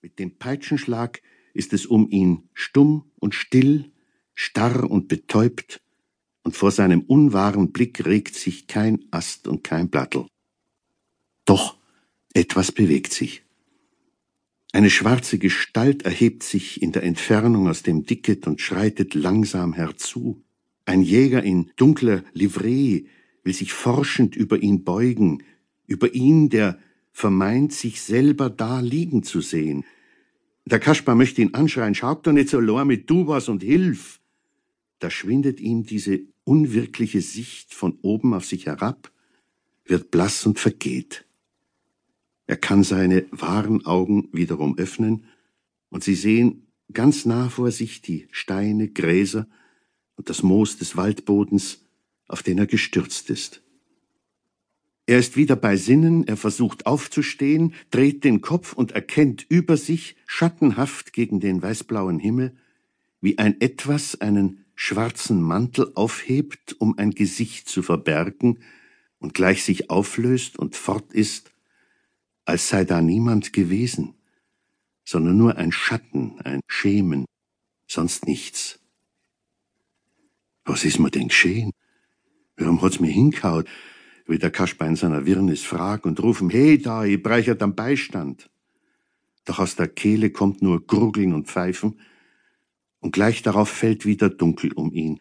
Mit dem Peitschenschlag ist es um ihn stumm und still, starr und betäubt, und vor seinem unwahren Blick regt sich kein Ast und kein Blattel. Doch etwas bewegt sich. Eine schwarze Gestalt erhebt sich in der Entfernung aus dem Dicket und schreitet langsam herzu. Ein Jäger in dunkler Livree will sich forschend über ihn beugen, über ihn, der vermeint, sich selber da liegen zu sehen. Der Kaspar möchte ihn anschreien, schaut doch nicht so lohr mit du was und hilf. Da schwindet ihm diese unwirkliche Sicht von oben auf sich herab, wird blass und vergeht. Er kann seine wahren Augen wiederum öffnen, und sie sehen ganz nah vor sich die Steine, Gräser und das Moos des Waldbodens, auf den er gestürzt ist. Er ist wieder bei Sinnen, er versucht aufzustehen, dreht den Kopf und erkennt über sich, schattenhaft gegen den weißblauen Himmel, wie ein etwas einen schwarzen Mantel aufhebt, um ein Gesicht zu verbergen, und gleich sich auflöst und fort ist, als sei da niemand gewesen, sondern nur ein Schatten, ein Schemen, sonst nichts. Was ist mir denn geschehen? Warum hat's mir hinkaut? Will der Kasper in seiner Wirrnis frag und rufen, hey da, ich breiche dann Beistand. Doch aus der Kehle kommt nur Gurgeln und Pfeifen, und gleich darauf fällt wieder dunkel um ihn.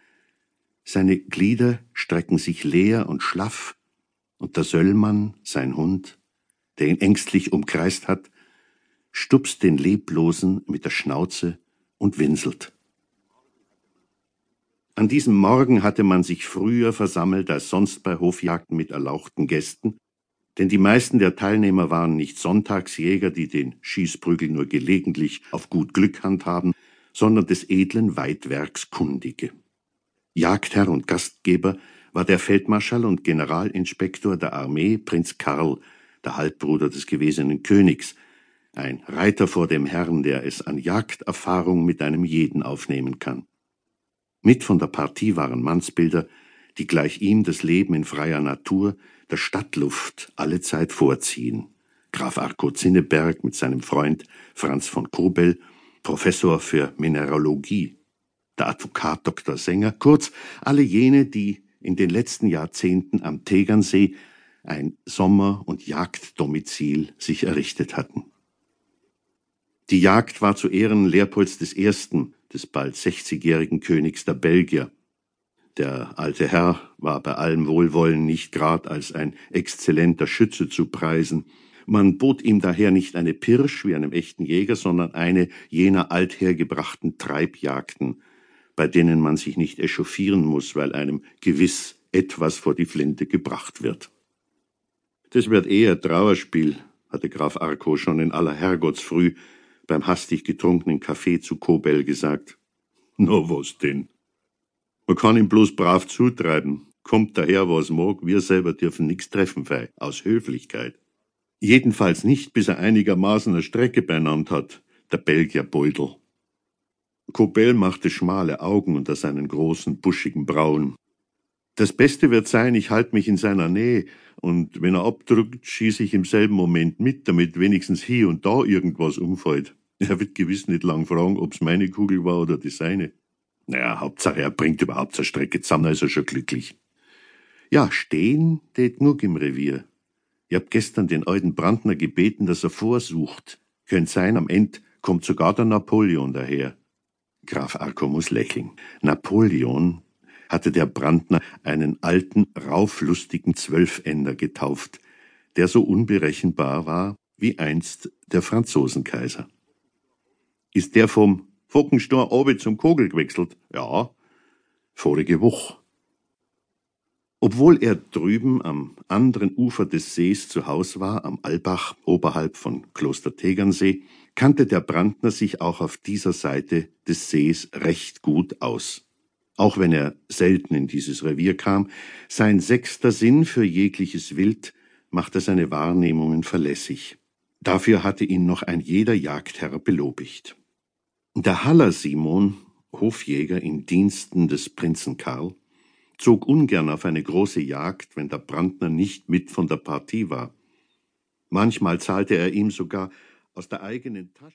Seine Glieder strecken sich leer und schlaff, und der Söllmann, sein Hund, der ihn ängstlich umkreist hat, stupst den Leblosen mit der Schnauze und winselt. An diesem Morgen hatte man sich früher versammelt als sonst bei Hofjagden mit erlauchten Gästen, denn die meisten der Teilnehmer waren nicht Sonntagsjäger, die den Schießprügel nur gelegentlich auf gut Glück handhaben, sondern des edlen Weitwerks Kundige. Jagdherr und Gastgeber war der Feldmarschall und Generalinspektor der Armee, Prinz Karl, der Halbbruder des gewesenen Königs, ein Reiter vor dem Herrn, der es an Jagderfahrung mit einem jeden aufnehmen kann. Mit von der Partie waren Mannsbilder, die gleich ihm das Leben in freier Natur, der Stadtluft allezeit vorziehen. Graf Arco Zinneberg mit seinem Freund Franz von Kobel, Professor für Mineralogie, der Advokat Dr. Sänger, kurz alle jene, die in den letzten Jahrzehnten am Tegernsee ein Sommer- und Jagddomizil sich errichtet hatten. Die Jagd war zu Ehren Leopolds I., des bald 60-jährigen Königs der Belgier. Der alte Herr war bei allem Wohlwollen nicht grad als ein exzellenter Schütze zu preisen. Man bot ihm daher nicht eine Pirsch wie einem echten Jäger, sondern eine jener althergebrachten Treibjagden, bei denen man sich nicht echauffieren muss, weil einem gewiss etwas vor die Flinte gebracht wird. Das wird eher Trauerspiel, hatte Graf Arco schon in aller Herrgottsfrüh beim hastig getrunkenen Kaffee zu Kobel gesagt. No, was denn? Man kann ihm bloß brav zutreiben. Kommt daher, was mag, wir selber dürfen nix treffen, fei, aus Höflichkeit. Jedenfalls nicht, bis er einigermaßen eine Strecke beieinander hat, der Belgier Beutel. Kobel machte schmale Augen unter seinen großen, buschigen Brauen. Das Beste wird sein, ich halte mich in seiner Nähe, und wenn er abdrückt, schieße ich im selben Moment mit, damit wenigstens hier und da irgendwas umfällt. Er wird gewiss nicht lang fragen, ob's meine Kugel war oder die seine. Naja, Hauptsache, er bringt überhaupt zur Strecke zusammen, ist er schon glücklich. Ja, stehen tät genug im Revier. Ich hab gestern den alten Brandner gebeten, dass er vorsucht. Könnt sein, am End kommt sogar der Napoleon daher. Graf Arco muss lächeln. Napoleon hatte der Brandner einen alten, rauflustigen Zwölfender getauft, der so unberechenbar war wie einst der Franzosenkaiser. Ist der vom Fockenstor obi zum Kogel gewechselt? Ja, vorige Woche. Obwohl er drüben am anderen Ufer des Sees zu Haus war, am Albach, oberhalb von Kloster Tegernsee, kannte der Brandner sich auch auf dieser Seite des Sees recht gut aus. Auch wenn er selten in dieses Revier kam, sein sechster Sinn für jegliches Wild machte seine Wahrnehmungen verlässig. Dafür hatte ihn noch ein jeder Jagdherr belobigt. Der Haller Simon, Hofjäger in Diensten des Prinzen Karl, zog ungern auf eine große Jagd, wenn der Brandner nicht mit von der Partie war. Manchmal zahlte er ihm sogar aus der eigenen Tasche